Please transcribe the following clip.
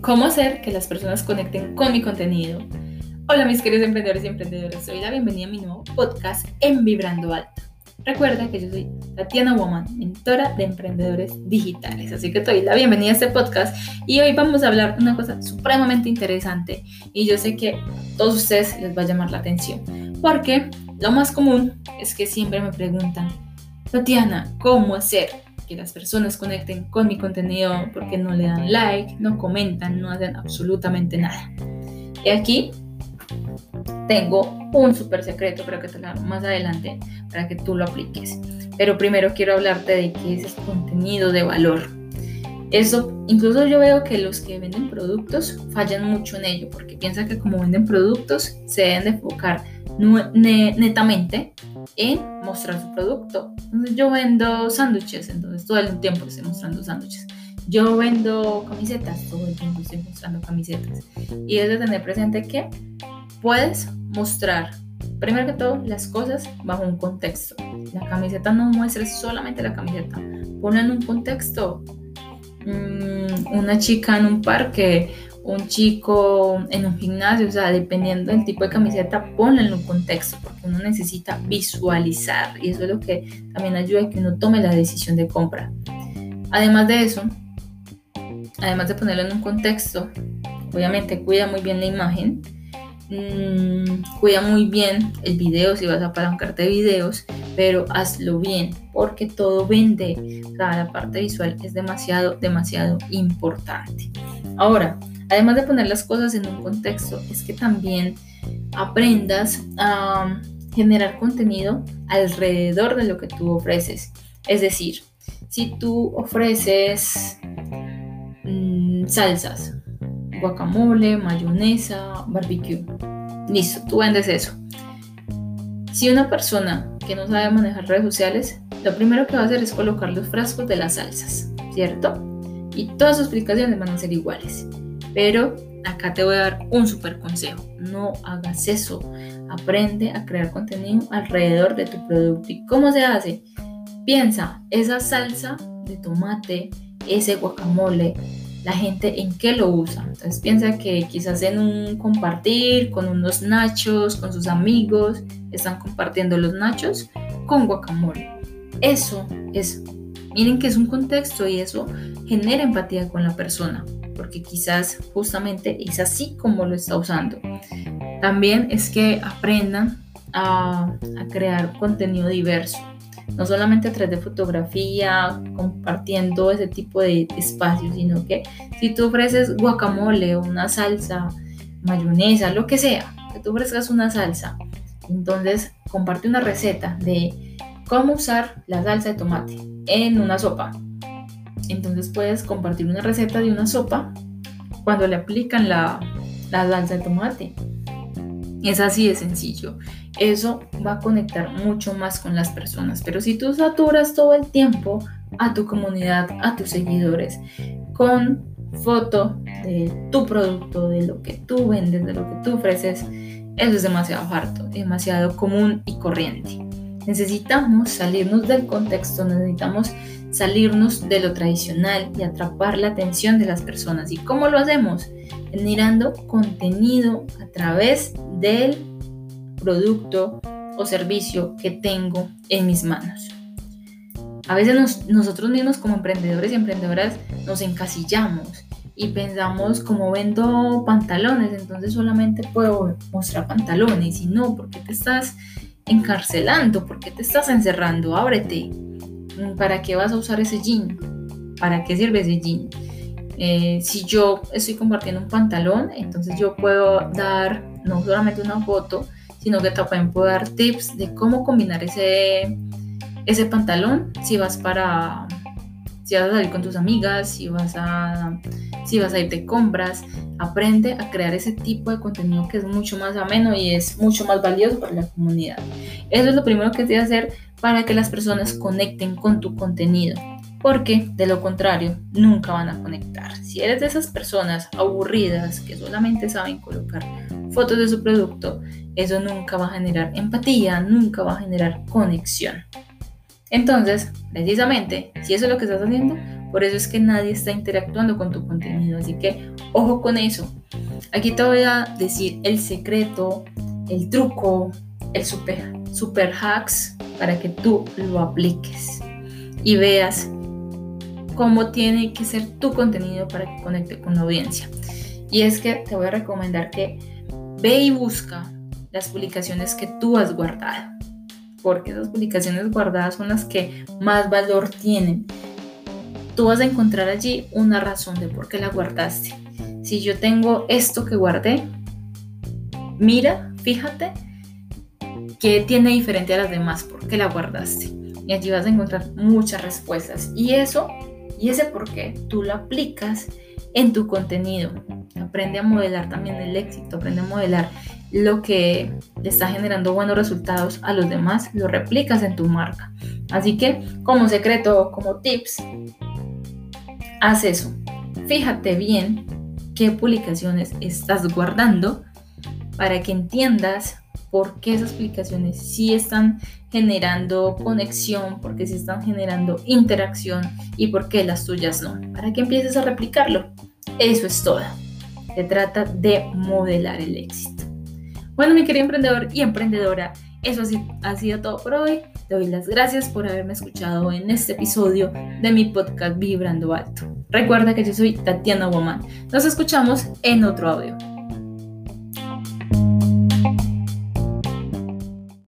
¿Cómo hacer que las personas conecten con mi contenido? Hola mis queridos emprendedores y emprendedoras, soy la bienvenida a mi nuevo podcast en Vibrando Alto. Recuerda que yo soy Tatiana Woman, mentora de emprendedores digitales, así que te doy la bienvenida a este podcast y hoy vamos a hablar de una cosa supremamente interesante y yo sé que a todos ustedes les va a llamar la atención, porque lo más común es que siempre me preguntan, Tatiana, ¿cómo hacer que las personas conecten con mi contenido porque no le dan like, no comentan, no hacen absolutamente nada. Y aquí tengo un súper secreto, pero que te lo hago más adelante para que tú lo apliques. Pero primero quiero hablarte de qué es el contenido de valor. Eso, incluso yo veo que los que venden productos fallan mucho en ello, porque piensan que como venden productos, se deben de enfocar netamente en mostrar su producto. Entonces yo vendo sándwiches, entonces todo el tiempo estoy mostrando sándwiches. Yo vendo camisetas, todo el tiempo estoy mostrando camisetas. Y es de tener presente que puedes mostrar, primero que todo, las cosas bajo un contexto. La camiseta no muestres solamente la camiseta, ponla en un contexto. Mm, una chica en un parque un chico en un gimnasio, o sea, dependiendo del tipo de camiseta, ponlo en un contexto, porque uno necesita visualizar y eso es lo que también ayuda a que uno tome la decisión de compra. Además de eso, además de ponerlo en un contexto, obviamente cuida muy bien la imagen, mm, cuida muy bien el video si vas a apalancarte de videos, pero hazlo bien, porque todo vende. O sea, la parte visual es demasiado, demasiado importante. Ahora, además de poner las cosas en un contexto, es que también aprendas a generar contenido alrededor de lo que tú ofreces. Es decir, si tú ofreces mm, salsas, guacamole, mayonesa, barbecue, listo, tú vendes eso. Si una persona que no sabe manejar redes sociales, lo primero que va a hacer es colocar los frascos de las salsas, ¿cierto? Y todas sus explicaciones van a ser iguales. Pero acá te voy a dar un super consejo. No hagas eso. Aprende a crear contenido alrededor de tu producto. ¿Y cómo se hace? Piensa, esa salsa de tomate, ese guacamole, la gente en qué lo usa. Entonces piensa que quizás en un compartir con unos nachos, con sus amigos, están compartiendo los nachos con guacamole. Eso es, miren que es un contexto y eso genera empatía con la persona porque quizás justamente es así como lo está usando. También es que aprendan a, crear contenido diverso, no solamente a través de fotografía, compartiendo ese tipo de espacios, sino que si tú ofreces guacamole o una salsa, mayonesa, lo que sea, que tú ofrezcas una salsa, entonces comparte una receta de cómo usar la salsa de tomate en una sopa entonces puedes compartir una receta de una sopa cuando le aplican la, la salsa de tomate. Es así de sencillo. Eso va a conectar mucho más con las personas. Pero si tú saturas todo el tiempo a tu comunidad, a tus seguidores, con foto de tu producto, de lo que tú vendes, de lo que tú ofreces, eso es demasiado harto, demasiado común y corriente. Necesitamos salirnos del contexto, necesitamos salirnos de lo tradicional y atrapar la atención de las personas. ¿Y cómo lo hacemos? Generando contenido a través del producto o servicio que tengo en mis manos. A veces nosotros mismos como emprendedores y emprendedoras nos encasillamos y pensamos como vendo pantalones, entonces solamente puedo mostrar pantalones y no, ¿por qué te estás encarcelando? ¿Por qué te estás encerrando? Ábrete, ¿para qué vas a usar ese jean? ¿Para qué sirve ese jean? Eh, si yo estoy compartiendo un pantalón, entonces yo puedo dar no solamente una foto, sino que también puedo dar tips de cómo combinar ese, ese pantalón si vas para si vas a salir con tus amigas, si vas a si vas a ir compras, aprende a crear ese tipo de contenido que es mucho más ameno y es mucho más valioso para la comunidad. Eso es lo primero que tienes que hacer para que las personas conecten con tu contenido. porque de lo contrario nunca van a conectar. Si eres de esas personas aburridas que solamente saben colocar fotos de su producto, eso nunca va a generar empatía, nunca va a generar conexión. Entonces, precisamente, si eso es lo que estás haciendo, por eso es que nadie está interactuando con tu contenido. Así que ojo con eso. Aquí te voy a decir el secreto, el truco, el super, super hacks para que tú lo apliques y veas cómo tiene que ser tu contenido para que conecte con la audiencia. Y es que te voy a recomendar que ve y busca las publicaciones que tú has guardado, porque esas publicaciones guardadas son las que más valor tienen. Tú vas a encontrar allí una razón de por qué la guardaste. Si yo tengo esto que guardé, mira, fíjate qué tiene diferente a las demás, por qué la guardaste. Y allí vas a encontrar muchas respuestas. Y eso, y ese por qué, tú lo aplicas en tu contenido. Aprende a modelar también el éxito, aprende a modelar lo que le está generando buenos resultados a los demás, lo replicas en tu marca. Así que como secreto, como tips, haz eso. Fíjate bien qué publicaciones estás guardando para que entiendas por qué esas publicaciones sí están generando conexión, por qué sí están generando interacción y por qué las tuyas no. Para que empieces a replicarlo. Eso es todo. Se trata de modelar el éxito. Bueno, mi querido emprendedor y emprendedora, eso ha sido todo por hoy. Te doy las gracias por haberme escuchado en este episodio de mi podcast Vibrando Alto. Recuerda que yo soy Tatiana Woman. Nos escuchamos en otro audio.